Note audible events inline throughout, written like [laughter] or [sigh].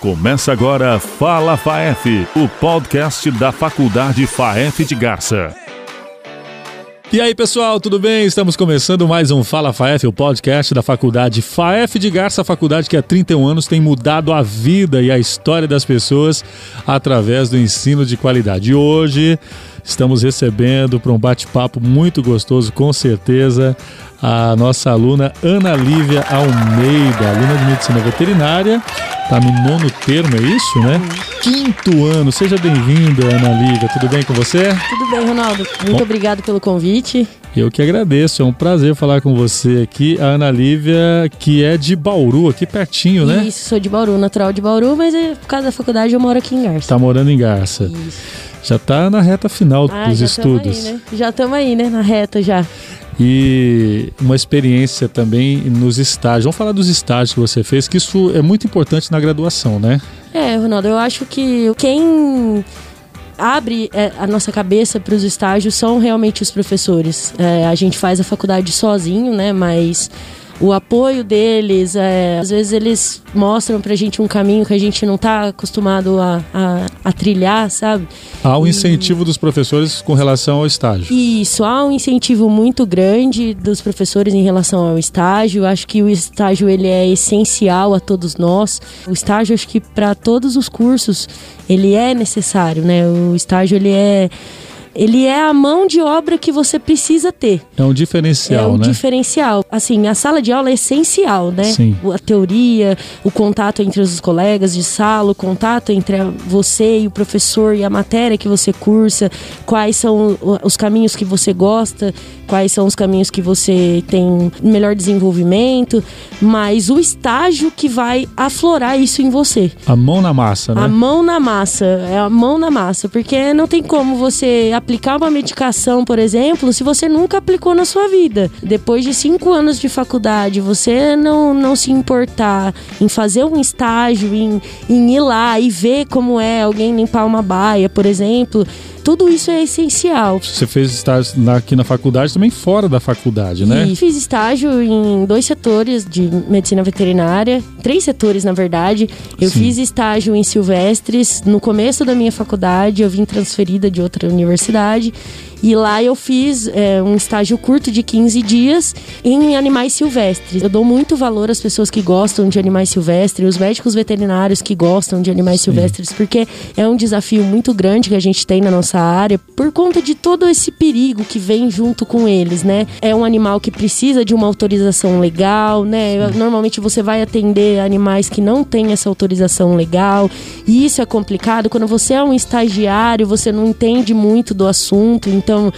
Começa agora Fala FAEF, o podcast da Faculdade FAEF de Garça. E aí, pessoal, tudo bem? Estamos começando mais um Fala FAEF, o podcast da Faculdade FAEF de Garça, a faculdade que há 31 anos tem mudado a vida e a história das pessoas através do ensino de qualidade. E hoje estamos recebendo para um bate-papo muito gostoso, com certeza, a nossa aluna Ana Lívia Almeida, aluna de medicina veterinária, está no nono termo, é isso, né? Quinto ano. Seja bem-vinda, Ana Lívia. Tudo bem com você? Tudo bem, Ronaldo. Muito Bom, obrigado pelo convite. Eu que agradeço, é um prazer falar com você aqui. A Ana Lívia, que é de Bauru, aqui pertinho, né? Isso, sou de Bauru, natural de Bauru, mas é, por causa da faculdade eu moro aqui em Garça. Tá morando em Garça. Isso. Já está na reta final ah, dos estudos. Aí, né? Já estamos aí, né? Na reta já e uma experiência também nos estágios. Vamos falar dos estágios que você fez, que isso é muito importante na graduação, né? É, Ronaldo, eu acho que quem abre é, a nossa cabeça para os estágios são realmente os professores. É, a gente faz a faculdade sozinho, né? Mas o apoio deles. É, às vezes eles mostram pra gente um caminho que a gente não tá acostumado a, a, a trilhar, sabe? Há um e... incentivo dos professores com relação ao estágio. Isso, há um incentivo muito grande dos professores em relação ao estágio. Acho que o estágio ele é essencial a todos nós. O estágio, acho que para todos os cursos, ele é necessário, né? O estágio ele é ele é a mão de obra que você precisa ter. É um diferencial, é um né? diferencial. Assim, a sala de aula é essencial, né? Sim. A teoria, o contato entre os colegas de sala, o contato entre você e o professor e a matéria que você cursa, quais são os caminhos que você gosta, quais são os caminhos que você tem melhor desenvolvimento, mas o estágio que vai aflorar isso em você. A mão na massa, né? A mão na massa, é a mão na massa, porque não tem como você aplicar uma medicação, por exemplo, se você nunca aplicou na sua vida. Depois de cinco anos de faculdade, você não, não se importar em fazer um estágio, em, em ir lá e ver como é alguém limpar uma baia, por exemplo tudo isso é essencial. Você fez estágio aqui na faculdade, também fora da faculdade, né? E fiz estágio em dois setores de medicina veterinária, três setores na verdade. Eu Sim. fiz estágio em Silvestres no começo da minha faculdade, eu vim transferida de outra universidade e lá eu fiz é, um estágio curto de 15 dias em animais silvestres. Eu dou muito valor às pessoas que gostam de animais silvestres, os médicos veterinários que gostam de animais Sim. silvestres, porque é um desafio muito grande que a gente tem na nossa área por conta de todo esse perigo que vem junto com eles, né? É um animal que precisa de uma autorização legal, né? Sim. Normalmente você vai atender animais que não têm essa autorização legal, e isso é complicado quando você é um estagiário, você não entende muito do assunto, então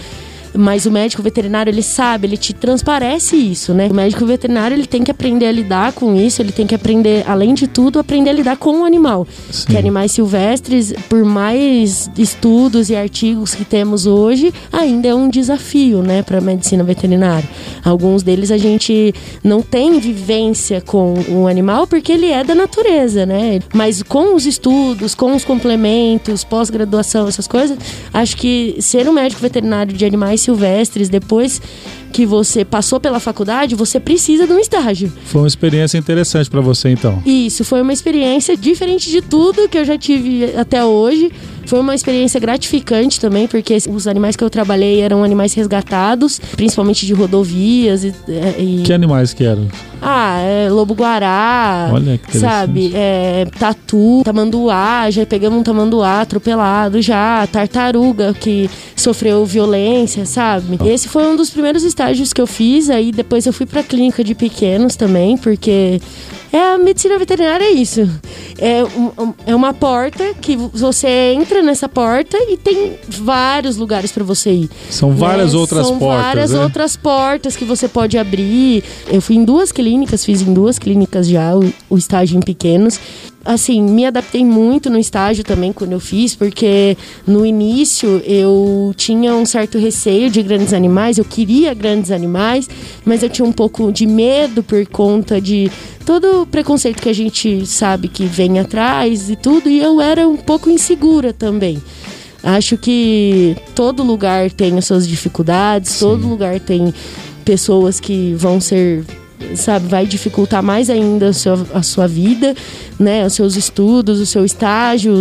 mas o médico veterinário ele sabe, ele te transparece isso, né? O médico veterinário ele tem que aprender a lidar com isso, ele tem que aprender, além de tudo, aprender a lidar com o animal. Sim. Que animais silvestres, por mais estudos e artigos que temos hoje, ainda é um desafio, né, para a medicina veterinária. Alguns deles a gente não tem vivência com o animal porque ele é da natureza, né? Mas com os estudos, com os complementos, pós-graduação, essas coisas, acho que ser um médico veterinário de animais silvestres, depois que você passou pela faculdade, você precisa de um estágio. Foi uma experiência interessante para você, então. Isso, foi uma experiência diferente de tudo que eu já tive até hoje. Foi uma experiência gratificante também, porque os animais que eu trabalhei eram animais resgatados, principalmente de rodovias e. e... Que animais que eram? Ah, é lobo-guará, Olha que sabe? É, tatu, tamanduá, já pegamos um tamanduá atropelado já, tartaruga que sofreu violência, sabe? Esse foi um dos primeiros estágios que eu fiz, aí depois eu fui pra clínica de pequenos também, porque é a medicina veterinária é isso. É, um, é uma porta que você entra nessa porta e tem vários lugares para você ir. São várias né? outras São portas. São várias né? outras portas que você pode abrir. Eu fui em duas clínicas, fiz em duas clínicas já o, o estágio em pequenos assim, me adaptei muito no estágio também quando eu fiz, porque no início eu tinha um certo receio de grandes animais, eu queria grandes animais, mas eu tinha um pouco de medo por conta de todo o preconceito que a gente sabe que vem atrás e tudo, e eu era um pouco insegura também. Acho que todo lugar tem as suas dificuldades, Sim. todo lugar tem pessoas que vão ser sabe, vai dificultar mais ainda a sua, a sua vida. Né, os seus estudos, o seu estágio,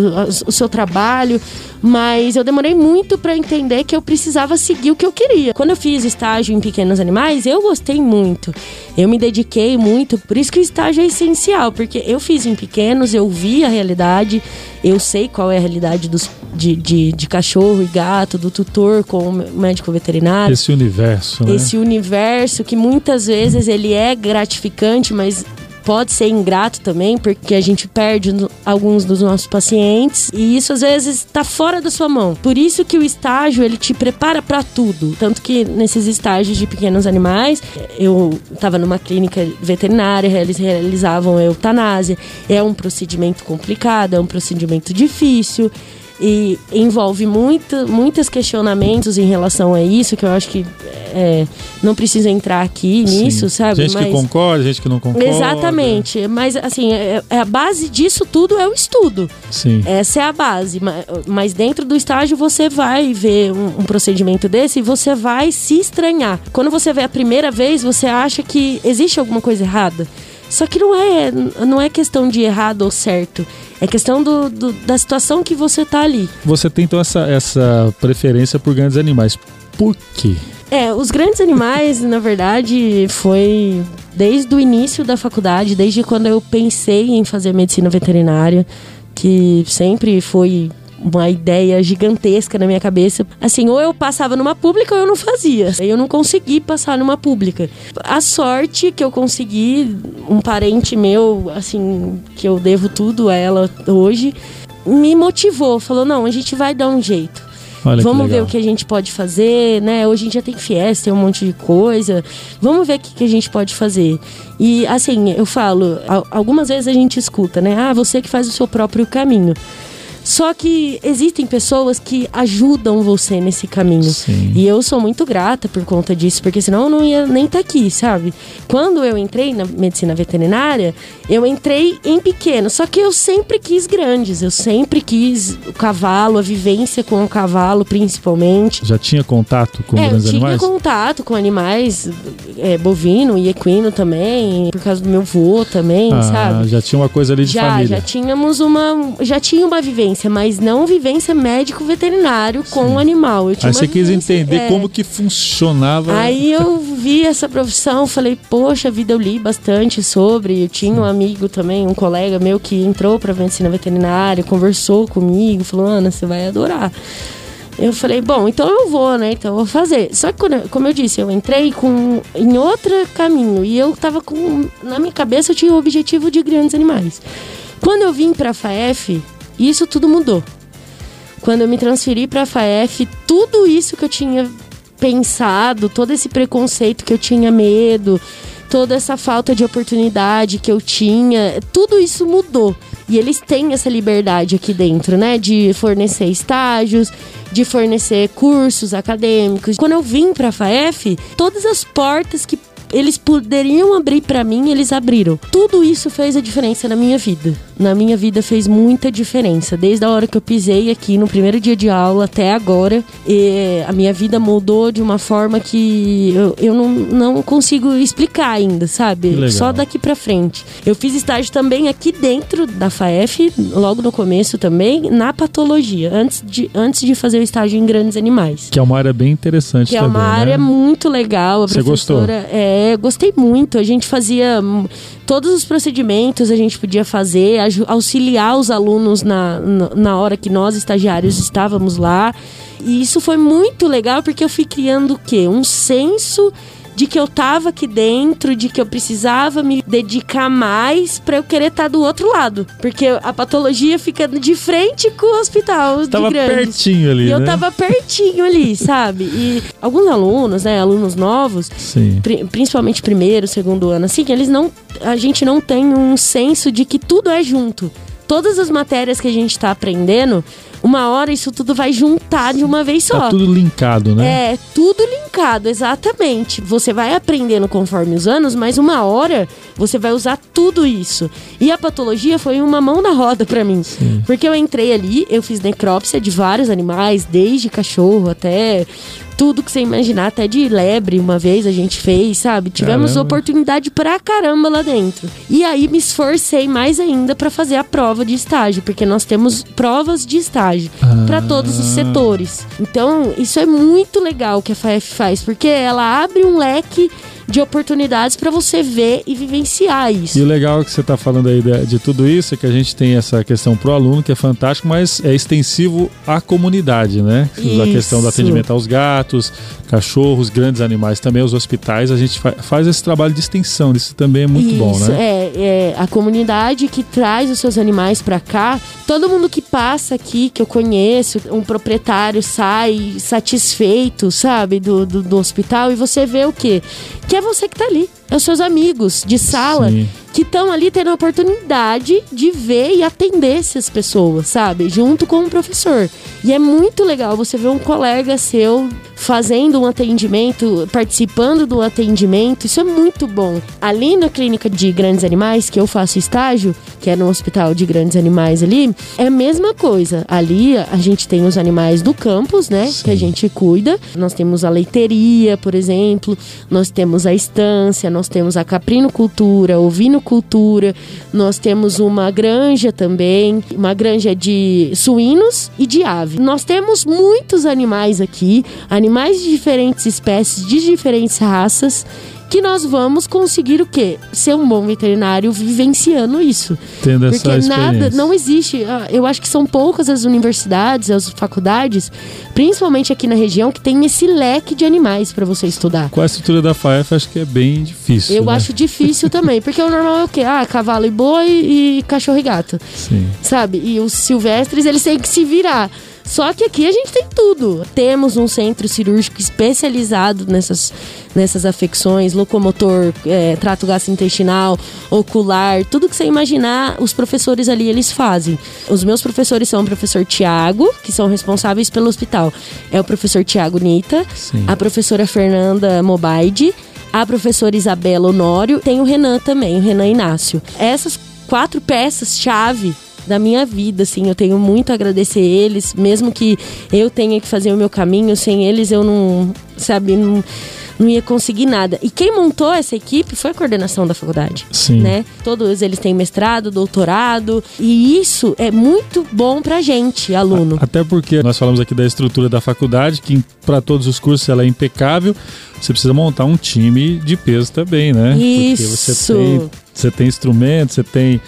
o seu trabalho, mas eu demorei muito para entender que eu precisava seguir o que eu queria. Quando eu fiz estágio em pequenos animais, eu gostei muito. Eu me dediquei muito, por isso que o estágio é essencial, porque eu fiz em pequenos, eu vi a realidade, eu sei qual é a realidade dos, de, de, de cachorro e gato, do tutor com o médico veterinário. Esse universo, né? Esse universo que muitas vezes ele é gratificante, mas pode ser ingrato também, porque a gente perde alguns dos nossos pacientes e isso às vezes está fora da sua mão. Por isso que o estágio ele te prepara para tudo. Tanto que nesses estágios de pequenos animais, eu estava numa clínica veterinária, eles realizavam eutanásia. É um procedimento complicado, é um procedimento difícil e envolve muito, muitos questionamentos em relação a isso, que eu acho que é, não precisa entrar aqui nisso, Sim. sabe? Gente mas... que concorda, gente que não concorda. Exatamente. Mas, assim, é, é, a base disso tudo é o estudo. Sim. Essa é a base. Mas dentro do estágio você vai ver um, um procedimento desse e você vai se estranhar. Quando você vê a primeira vez, você acha que existe alguma coisa errada. Só que não é, não é questão de errado ou certo. É questão do, do, da situação que você tá ali. Você tem então essa, essa preferência por grandes animais. Por quê? É, os grandes animais, [laughs] na verdade, foi desde o início da faculdade, desde quando eu pensei em fazer medicina veterinária, que sempre foi uma ideia gigantesca na minha cabeça. Assim, ou eu passava numa pública ou eu não fazia. Eu não consegui passar numa pública. A sorte que eu consegui, um parente meu, assim, que eu devo tudo a ela hoje, me motivou. Falou: não, a gente vai dar um jeito. Olha Vamos ver o que a gente pode fazer, né? Hoje em dia tem fiesta, tem um monte de coisa. Vamos ver o que, que a gente pode fazer. E assim, eu falo, algumas vezes a gente escuta, né? Ah, você que faz o seu próprio caminho. Só que existem pessoas que ajudam você nesse caminho. Sim. E eu sou muito grata por conta disso, porque senão eu não ia nem estar tá aqui, sabe? Quando eu entrei na medicina veterinária, eu entrei em pequeno, só que eu sempre quis grandes, eu sempre quis o cavalo, a vivência com o cavalo, principalmente. Já tinha contato com é, grandes eu tinha animais? contato com animais é, bovino e equino também, por causa do meu vô também, ah, sabe? Já tinha uma coisa ali de já, família. Já tínhamos uma. Já tinha uma vivência vivência, mas não vivência médico-veterinário com o animal. Eu tinha Aí você quis entender é... como que funcionava. Aí eu vi essa profissão, falei, poxa vida, eu li bastante sobre. Eu tinha um amigo também, um colega meu que entrou para medicina veterinária, conversou comigo, falou, Ana, você vai adorar. Eu falei, bom, então eu vou, né? Então eu vou fazer. Só que, como eu disse, eu entrei com, em outro caminho e eu tava com. Na minha cabeça eu tinha o objetivo de grandes animais. Quando eu vim pra FAF, isso tudo mudou. Quando eu me transferi para a FAF, tudo isso que eu tinha pensado, todo esse preconceito que eu tinha medo, toda essa falta de oportunidade que eu tinha, tudo isso mudou. E eles têm essa liberdade aqui dentro, né? De fornecer estágios, de fornecer cursos acadêmicos. Quando eu vim para a FAF, todas as portas que eles poderiam abrir para mim, eles abriram. Tudo isso fez a diferença na minha vida. Na minha vida fez muita diferença. Desde a hora que eu pisei aqui no primeiro dia de aula até agora, a minha vida mudou de uma forma que eu, eu não, não consigo explicar ainda, sabe? Só daqui para frente. Eu fiz estágio também aqui dentro da FAF, logo no começo também, na patologia, antes de, antes de fazer o estágio em grandes animais. Que é uma área bem interessante que também, é uma né? área muito legal. A Você professora, gostou? É, gostei muito. A gente fazia todos os procedimentos, a gente podia fazer, auxiliar os alunos na, na hora que nós, estagiários, estávamos lá. E isso foi muito legal porque eu fui criando o quê? Um senso de que eu tava aqui dentro, de que eu precisava me dedicar mais para eu querer estar tá do outro lado. Porque a patologia fica de frente com o hospital. Tava de grandes. pertinho ali. E né? eu tava pertinho ali, [laughs] sabe? E alguns alunos, né, alunos novos, pri principalmente primeiro, segundo ano, assim, eles não. A gente não tem um senso de que tudo é junto todas as matérias que a gente está aprendendo, uma hora isso tudo vai juntar de uma vez só. Tá tudo linkado, né? É, tudo linkado, exatamente. Você vai aprendendo conforme os anos, mas uma hora você vai usar tudo isso. E a patologia foi uma mão na roda para mim. Sim. Porque eu entrei ali, eu fiz necrópsia de vários animais, desde cachorro até tudo que você imaginar, até de lebre uma vez a gente fez, sabe? Tivemos caramba. oportunidade pra caramba lá dentro. E aí me esforcei mais ainda para fazer a prova de estágio, porque nós temos provas de estágio ah. para todos os setores. Então, isso é muito legal que a FAF faz, porque ela abre um leque de oportunidades para você ver e vivenciar isso. E o legal que você está falando aí de, de, tudo isso é que a gente tem essa questão pro aluno, que é fantástico, mas é extensivo à comunidade, né? Isso. A questão do atendimento aos gatos, cachorros, grandes animais também, os hospitais, a gente fa faz esse trabalho de extensão, isso também é muito isso, bom, né? É, é, a comunidade que traz os seus animais para cá, todo mundo que passa aqui, que eu conheço, um proprietário sai satisfeito, sabe, do, do, do hospital, e você vê o quê? Que é você que tá ali. É os seus amigos de sala Sim. que estão ali tendo a oportunidade de ver e atender essas pessoas, sabe? Junto com o professor. E é muito legal você ver um colega seu fazendo um atendimento, participando do atendimento. Isso é muito bom. Ali na clínica de grandes animais, que eu faço estágio, que é no hospital de grandes animais ali, é a mesma coisa. Ali a gente tem os animais do campus, né? Sim. Que a gente cuida. Nós temos a leiteria, por exemplo. Nós temos a estância, nós temos a caprinocultura, ovinocultura, nós temos uma granja também, uma granja de suínos e de ave. Nós temos muitos animais aqui, animais de diferentes espécies, de diferentes raças que nós vamos conseguir o quê? Ser um bom veterinário vivenciando isso. Tendo Porque essa nada, não existe. Ah, eu acho que são poucas as universidades, as faculdades, principalmente aqui na região, que tem esse leque de animais para você estudar. Com a estrutura da FAEF, acho que é bem difícil. Eu né? acho difícil [laughs] também, porque o normal é o quê? Ah, cavalo e boi e cachorro e gato. Sim. Sabe? E os silvestres, eles têm que se virar. Só que aqui a gente tem tudo. Temos um centro cirúrgico especializado nessas, nessas afecções, locomotor, é, trato gastrointestinal, ocular, tudo que você imaginar, os professores ali eles fazem. Os meus professores são o professor Tiago, que são responsáveis pelo hospital. É o professor Tiago Nita, Sim. a professora Fernanda Mobaide, a professora Isabela Honório, tem o Renan também, o Renan Inácio. Essas quatro peças-chave da minha vida, assim. Eu tenho muito a agradecer eles, mesmo que eu tenha que fazer o meu caminho, sem eles eu não, sabe, não não ia conseguir nada. E quem montou essa equipe foi a coordenação da faculdade. Sim. Né? Todos eles têm mestrado, doutorado, e isso é muito bom pra gente, aluno. Até porque nós falamos aqui da estrutura da faculdade, que para todos os cursos ela é impecável. Você precisa montar um time de peso também, né? Isso. Porque você tem, você tem instrumentos, você tem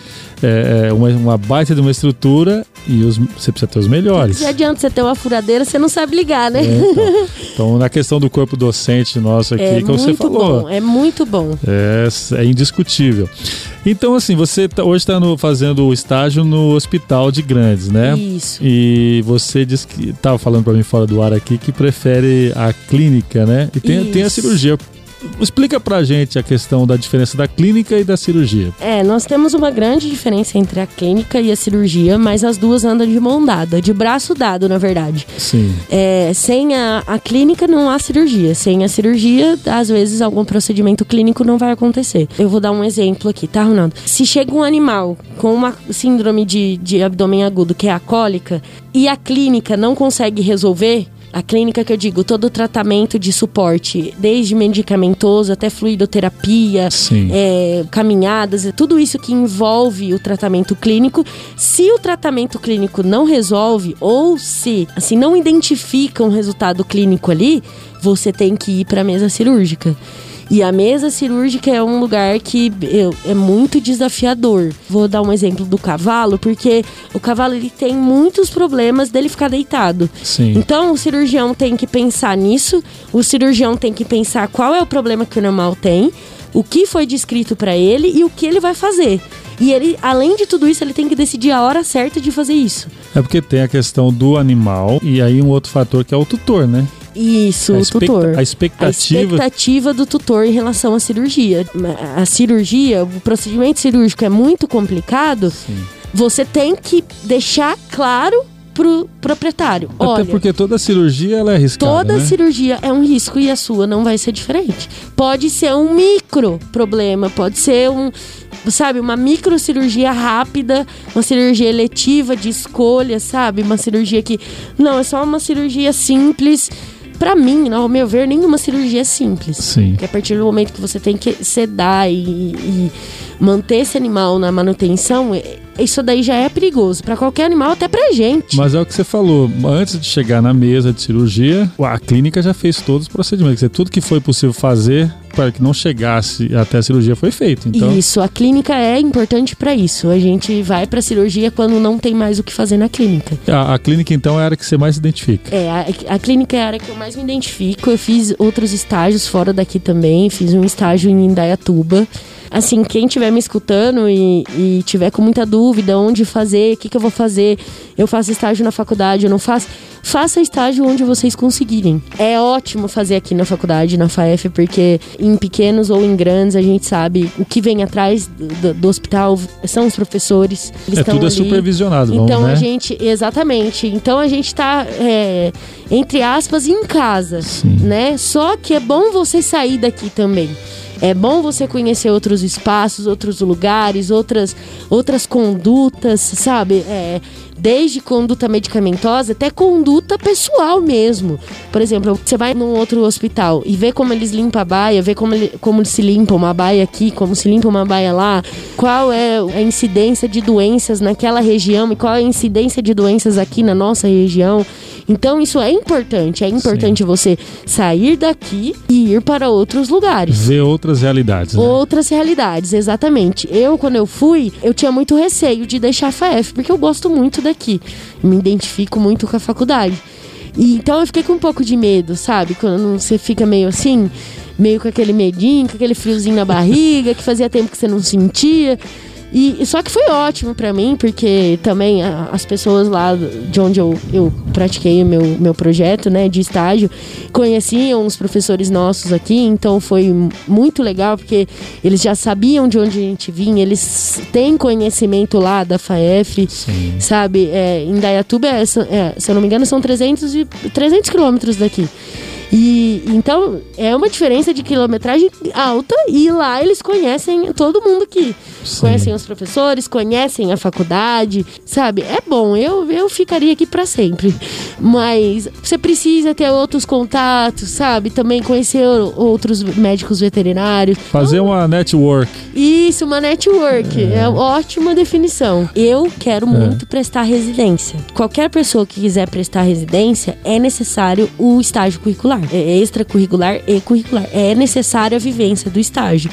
é, é, uma, uma baita de uma estrutura e os, você precisa ter os melhores. Não adianta você ter uma furadeira, você não sabe ligar, né? É, então. [laughs] então. na questão do corpo docente nosso aqui, é como você falou. Bom, é muito bom. É, é indiscutível. Então, assim, você tá, hoje está fazendo o estágio no Hospital de Grandes, né? Isso. E você disse que estava falando para mim fora do ar aqui que prefere a clínica, né? E tem, tem a cirurgia explica pra gente a questão da diferença da clínica e da cirurgia. É, nós temos uma grande diferença entre a clínica e a cirurgia, mas as duas andam de mão dada, de braço dado, na verdade. Sim. É, sem a, a clínica não há cirurgia. Sem a cirurgia, às vezes algum procedimento clínico não vai acontecer. Eu vou dar um exemplo aqui, tá, Ronaldo? Se chega um animal com uma síndrome de, de abdômen agudo, que é a cólica, e a clínica não consegue resolver, a clínica que eu digo, todo o tratamento de suporte, desde medicamentoso até fluidoterapia, é, caminhadas, tudo isso que envolve o tratamento clínico. Se o tratamento clínico não resolve ou se assim não identifica um resultado clínico ali, você tem que ir para a mesa cirúrgica. E a mesa cirúrgica é um lugar que é muito desafiador. Vou dar um exemplo do cavalo, porque o cavalo ele tem muitos problemas dele ficar deitado. Sim. Então o cirurgião tem que pensar nisso, o cirurgião tem que pensar qual é o problema que o animal tem, o que foi descrito para ele e o que ele vai fazer. E ele, além de tudo isso, ele tem que decidir a hora certa de fazer isso. É porque tem a questão do animal e aí um outro fator que é o tutor, né? Isso, o tutor. A expectativa... a expectativa do tutor em relação à cirurgia. A cirurgia, o procedimento cirúrgico é muito complicado. Sim. Você tem que deixar claro pro proprietário. Até Olha, porque toda cirurgia ela é arriscada, Toda né? cirurgia é um risco e a sua não vai ser diferente. Pode ser um micro problema, pode ser um, sabe, uma microcirurgia rápida, uma cirurgia eletiva de escolha, sabe? Uma cirurgia que não é só uma cirurgia simples. Pra mim, ao meu ver, nenhuma cirurgia é simples. Sim. Porque a partir do momento que você tem que sedar e, e manter esse animal na manutenção, é- isso daí já é perigoso. Pra qualquer animal, até pra gente. Mas é o que você falou, antes de chegar na mesa de cirurgia, a clínica já fez todos os procedimentos. Quer dizer, tudo que foi possível fazer para que não chegasse até a cirurgia foi feito. Então, Isso, a clínica é importante pra isso. A gente vai pra cirurgia quando não tem mais o que fazer na clínica. a, a clínica então é a área que você mais se identifica. É, a, a clínica é a área que eu mais me identifico. Eu fiz outros estágios fora daqui também. Fiz um estágio em Indaiatuba. Assim, quem estiver me escutando e, e tiver com muita dúvida onde fazer, o que, que eu vou fazer, eu faço estágio na faculdade, eu não faço. Faça estágio onde vocês conseguirem. É ótimo fazer aqui na faculdade, na FAEF, porque em pequenos ou em grandes a gente sabe o que vem atrás do, do hospital são os professores. Eles É tudo é ali. supervisionado, vamos, Então né? a gente, exatamente. Então a gente tá, é, entre aspas, em casa, Sim. né? Só que é bom você sair daqui também. É bom você conhecer outros espaços, outros lugares, outras, outras condutas, sabe? É, desde conduta medicamentosa até conduta pessoal mesmo. Por exemplo, você vai num outro hospital e vê como eles limpam a baia, vê como, ele, como se limpa uma baia aqui, como se limpa uma baia lá, qual é a incidência de doenças naquela região e qual é a incidência de doenças aqui na nossa região. Então isso é importante, é importante você sair daqui e ir para outros lugares. Ver outras realidades. Né? Outras realidades, exatamente. Eu, quando eu fui, eu tinha muito receio de deixar a FAF, porque eu gosto muito daqui. Me identifico muito com a faculdade. E, então eu fiquei com um pouco de medo, sabe? Quando você fica meio assim, meio com aquele medinho, com aquele friozinho na barriga, que fazia tempo que você não sentia. E, só que foi ótimo pra mim, porque também as pessoas lá de onde eu, eu pratiquei o meu, meu projeto, né, de estágio, conheciam os professores nossos aqui, então foi muito legal, porque eles já sabiam de onde a gente vinha, eles têm conhecimento lá da FAEF, Sim. sabe? É, em Dayatuba, é, é, se eu não me engano, são 300, e, 300 quilômetros daqui. E então é uma diferença de quilometragem alta e lá eles conhecem todo mundo aqui. Sim. Conhecem os professores, conhecem a faculdade, sabe? É bom, eu, eu ficaria aqui para sempre. Mas você precisa ter outros contatos, sabe? Também conhecer outros médicos veterinários. Fazer uma network. Isso, uma network. É, ótima definição. Eu quero muito prestar residência. Qualquer pessoa que quiser prestar residência, é necessário o estágio curricular. É extracurricular e curricular. É necessária a vivência do estágio.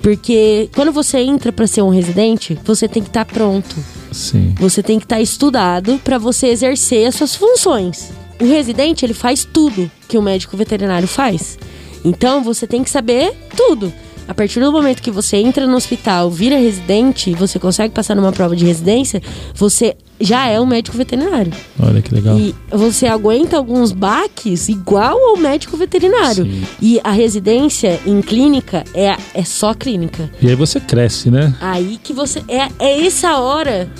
Porque quando você entra para ser um residente, você tem que estar pronto. Sim. Você tem que estar estudado para você exercer as suas funções. O residente, ele faz tudo que o médico veterinário faz. Então, você tem que saber tudo. A partir do momento que você entra no hospital, vira residente, você consegue passar numa prova de residência, você já é um médico veterinário. Olha que legal. E você aguenta alguns baques igual ao médico veterinário. Sim. E a residência em clínica é, é só clínica. E aí você cresce, né? Aí que você. É, é essa hora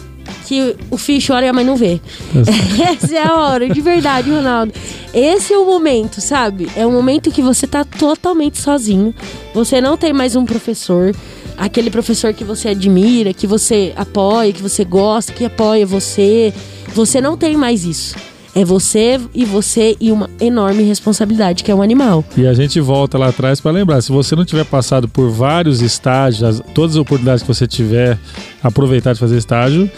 que o filho chora e a mãe não vê. [laughs] Essa é a hora, de verdade, Ronaldo. Esse é o momento, sabe? É o momento que você tá totalmente sozinho. Você não tem mais um professor. Aquele professor que você admira, que você apoia, que você gosta, que apoia você. Você não tem mais isso. É você e você e uma enorme responsabilidade, que é um animal. E a gente volta lá atrás para lembrar, se você não tiver passado por vários estágios, as- todas as oportunidades que você tiver, aproveitar de fazer estágio,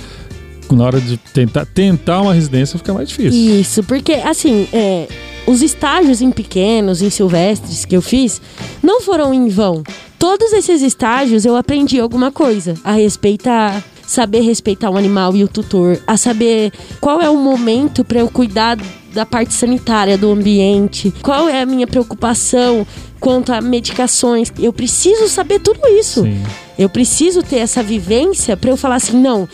na hora de tentar, tentar uma residência fica mais difícil. Isso, porque assim, é, os estágios em pequenos, em silvestres que eu fiz, não foram em vão. Todos esses estágios eu aprendi alguma coisa a respeitar, saber respeitar o animal e o tutor, a saber qual é o momento para eu cuidar da parte sanitária do ambiente, qual é a minha preocupação quanto a medicações. Eu preciso saber tudo isso. Sim. Eu preciso ter essa vivência pra eu falar assim, não, o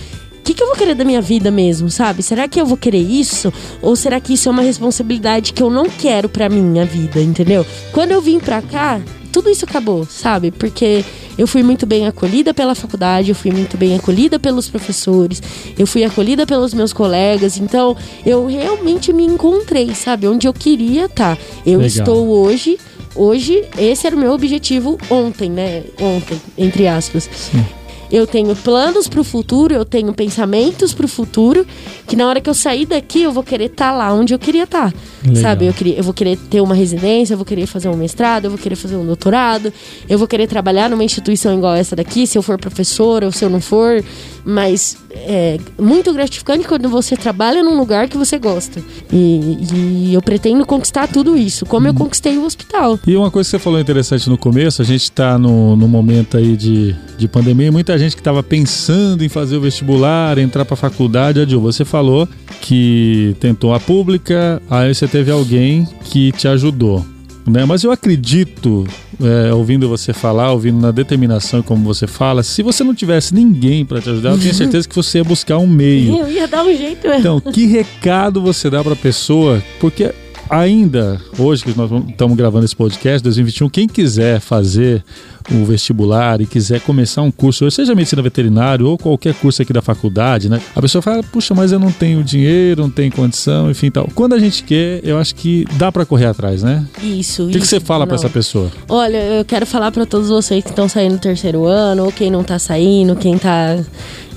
que, que eu vou querer da minha vida mesmo, sabe? Será que eu vou querer isso? Ou será que isso é uma responsabilidade que eu não quero pra minha vida, entendeu? Quando eu vim pra cá, tudo isso acabou, sabe? Porque Eu fui muito bem acolhida pela faculdade, eu fui muito bem acolhida pelos professores, eu fui acolhida pelos meus colegas. Então, eu realmente me encontrei, sabe? Onde eu queria estar. Tá. Eu Legal. estou hoje hoje esse era o meu objetivo ontem, né? Ontem, entre aspas. Sim. Eu tenho planos para o futuro, eu tenho pensamentos para o futuro, que na hora que eu sair daqui eu vou querer estar tá lá onde eu queria estar. Tá, sabe? Eu, queria, eu vou querer ter uma residência, eu vou querer fazer um mestrado, eu vou querer fazer um doutorado, eu vou querer trabalhar numa instituição igual essa daqui, se eu for professor ou se eu não for. Mas é muito gratificante quando você trabalha num lugar que você gosta. E, e eu pretendo conquistar tudo isso, como eu uhum. conquistei o hospital. E uma coisa que você falou interessante no começo, a gente está no, no momento aí de, de pandemia, muita gente que estava pensando em fazer o vestibular, entrar para a faculdade, Adil, você falou que tentou a pública, aí você teve alguém que te ajudou. Né? Mas eu acredito, é, ouvindo você falar, ouvindo na determinação como você fala, se você não tivesse ninguém para te ajudar, eu tenho certeza que você ia buscar um meio. Eu ia dar um jeito. Então, que recado você dá para a pessoa? Porque ainda, hoje que nós estamos gravando esse podcast, 2021, quem quiser fazer o vestibular e quiser começar um curso, seja medicina veterinária ou qualquer curso aqui da faculdade, né? A pessoa fala, puxa, mas eu não tenho dinheiro, não tenho condição, enfim tal. Quando a gente quer, eu acho que dá para correr atrás, né? Isso. O que, que você fala para essa pessoa? Olha, eu quero falar para todos vocês que estão saindo do terceiro ano, ou quem não tá saindo, quem tá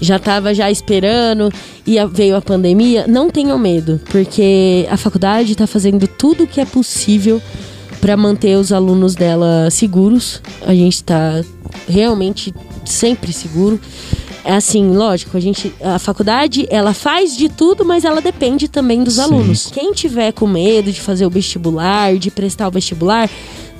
já estava já esperando e veio a pandemia, não tenham medo, porque a faculdade está fazendo tudo o que é possível para manter os alunos dela seguros. A gente está realmente sempre seguro. É assim, lógico, a gente, a faculdade, ela faz de tudo, mas ela depende também dos Sim. alunos. Quem tiver com medo de fazer o vestibular, de prestar o vestibular,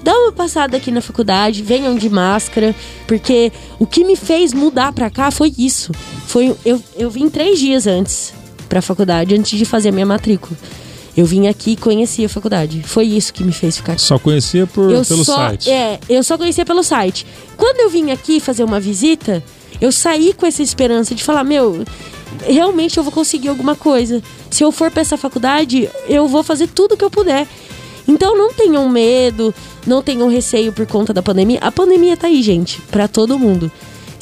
dá uma passada aqui na faculdade, venham de máscara, porque o que me fez mudar para cá foi isso. Foi eu, eu vim três dias antes para a faculdade, antes de fazer a minha matrícula. Eu vim aqui e conheci a faculdade. Foi isso que me fez ficar aqui. Só conhecia por, eu pelo só, site? É, eu só conhecia pelo site. Quando eu vim aqui fazer uma visita, eu saí com essa esperança de falar: meu, realmente eu vou conseguir alguma coisa. Se eu for para essa faculdade, eu vou fazer tudo que eu puder. Então não tenham medo, não tenham receio por conta da pandemia. A pandemia tá aí, gente, para todo mundo.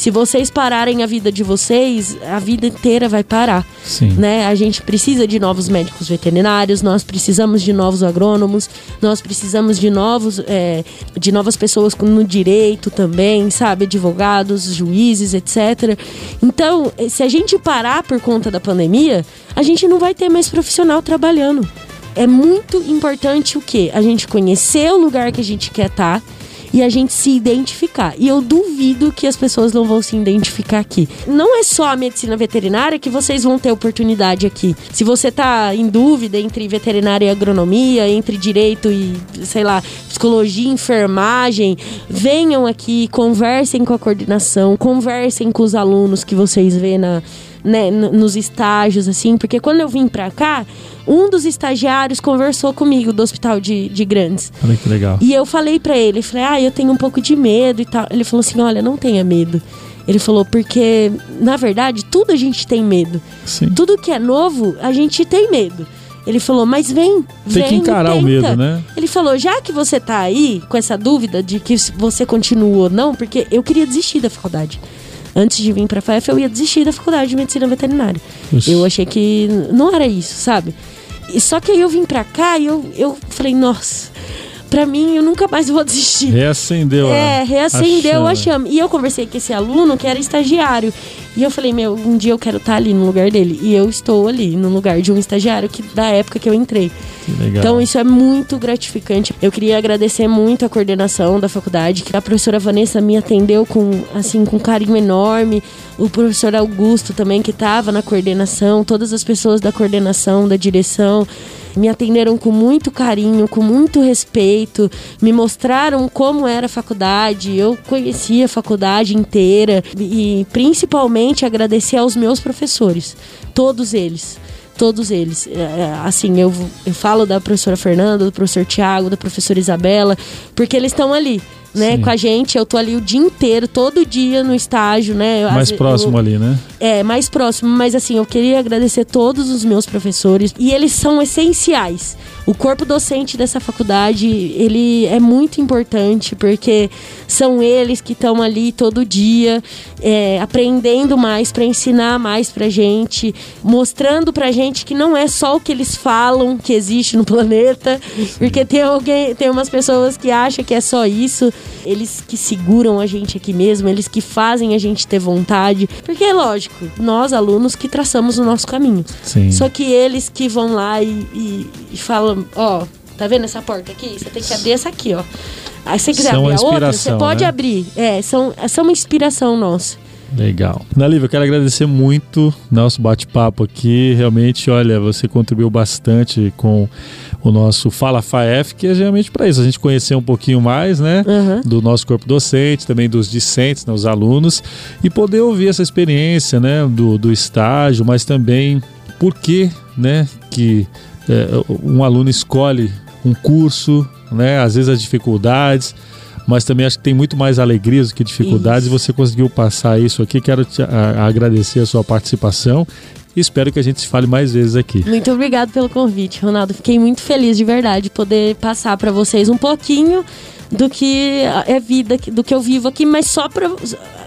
Se vocês pararem a vida de vocês, a vida inteira vai parar. Sim. Né? A gente precisa de novos médicos veterinários, nós precisamos de novos agrônomos, nós precisamos de novos, é, de novas pessoas no direito também, sabe? Advogados, juízes, etc. Então, se a gente parar por conta da pandemia, a gente não vai ter mais profissional trabalhando. É muito importante o quê? A gente conhecer o lugar que a gente quer estar. Tá, e a gente se identificar. E eu duvido que as pessoas não vão se identificar aqui. Não é só a medicina veterinária que vocês vão ter oportunidade aqui. Se você tá em dúvida entre veterinária e agronomia, entre direito e, sei lá, psicologia enfermagem, venham aqui, conversem com a coordenação, conversem com os alunos que vocês vê na né, nos estágios, assim, porque quando eu vim pra cá, um dos estagiários conversou comigo do hospital de, de Grandes. Olha que legal. E eu falei para ele, falei, ah, eu tenho um pouco de medo e tal. Ele falou assim, olha, não tenha medo. Ele falou, porque, na verdade, tudo a gente tem medo. Sim. Tudo que é novo, a gente tem medo. Ele falou, mas vem, Tem que encarar o medo, né? Ele falou, já que você tá aí com essa dúvida de que você continua ou não, porque eu queria desistir da faculdade antes de vir pra FAF, eu ia desistir da faculdade de medicina veterinária. Isso. Eu achei que não era isso, sabe? E só que aí eu vim pra cá e eu, eu falei, nossa, pra mim eu nunca mais vou desistir. Reacendeu É, reacendeu a chama. E eu conversei com esse aluno que era estagiário. E eu falei, meu, um dia eu quero estar tá ali no lugar dele. E eu estou ali, no lugar de um estagiário que da época que eu entrei. Então isso é muito gratificante. Eu queria agradecer muito a coordenação da faculdade, que a professora Vanessa me atendeu com assim com carinho enorme, o professor Augusto também que estava na coordenação, todas as pessoas da coordenação, da direção me atenderam com muito carinho, com muito respeito, me mostraram como era a faculdade. Eu conhecia a faculdade inteira e principalmente agradecer aos meus professores, todos eles todos eles. É, é, assim, eu, eu falo da professora Fernanda, do professor Tiago, da professora Isabela, porque eles estão ali. Né, Sim. com a gente. Eu tô ali o dia inteiro, todo dia no estágio, né? Mais Às- próximo eu- ali, né? é, mais próximo, mas assim, eu queria agradecer todos os meus professores e eles são essenciais. O corpo docente dessa faculdade, ele é muito importante porque são eles que estão ali todo dia é, aprendendo mais para ensinar mais pra gente, mostrando pra gente que não é só o que eles falam que existe no [laughs] planeta, porque tem alguém, tem umas pessoas que acham que é só isso, eles que seguram a gente aqui mesmo, eles que fazem a gente ter vontade, porque é lógico, nós alunos que traçamos o nosso caminho. Sim. Só que eles que vão lá e, e- e falam, ó, tá vendo essa porta aqui? Você tem que abrir essa aqui, ó. Aí você quiser São abrir a outra, você pode né? abrir. É, são, são uma inspiração nossa. Legal. Nalívia, eu quero agradecer muito nosso bate-papo aqui. Realmente, olha, você contribuiu bastante com o nosso Fala FAEF, que é geralmente para isso, a gente conhecer um pouquinho mais, né? Aham. Do nosso corpo docente, também dos discentes, né, os alunos, e poder ouvir essa experiência, né? Do, do estágio, mas também por que, né? Que é, um aluno escolhe um curso, né? Às vezes as dificuldades, mas também acho que tem muito mais alegrias do que dificuldades Isso. e você conseguiu passar isso aqui. Quero te agradecer a sua participação e espero que a gente se fale mais vezes aqui. Muito obrigado pelo convite, Ronaldo. Fiquei muito feliz de verdade de poder passar pra vocês um pouquinho do que é vida, do que eu vivo aqui, mas só pra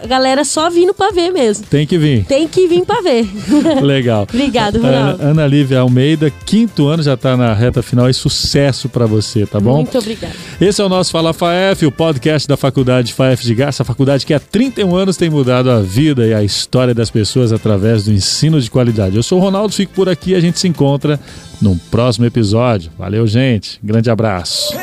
a galera só vindo pra ver mesmo. Tem que vir. Tem que vir pra ver. [laughs] Legal. Obrigado, Ana, Ronaldo. Ana Lívia Almeida, quinto ano, já está na reta final e sucesso para você, tá bom? Muito obrigada. Esse é o nosso Fala FAEF, o podcast da Faculdade FAEF de Garça, a faculdade que há 31 anos tem mudado a vida e a história das pessoas através do ensino de qualidade. Eu sou o Ronaldo, fico por aqui e a gente se encontra num próximo episódio. Valeu, gente. Grande abraço.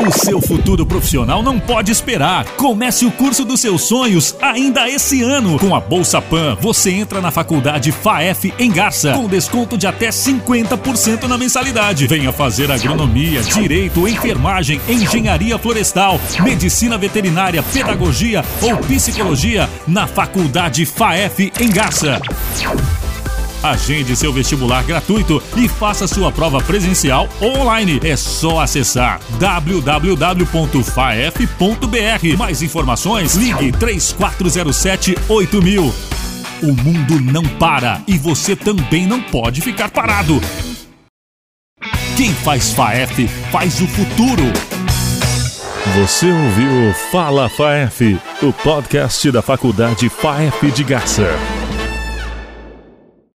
O seu futuro profissional não pode esperar. Comece o curso dos seus sonhos ainda esse ano. Com a Bolsa Pan, você entra na faculdade FAEF em Garça, com desconto de até 50% na mensalidade. Venha fazer agronomia, direito, enfermagem, engenharia florestal, medicina veterinária, pedagogia ou psicologia na faculdade FAEF em Garça. Agende seu vestibular gratuito e faça sua prova presencial online. É só acessar www.faef.br. Mais informações, ligue 3407 8000. O mundo não para e você também não pode ficar parado. Quem faz FAEF faz o futuro. Você ouviu Fala FAEF, o podcast da Faculdade FAEF de Garça.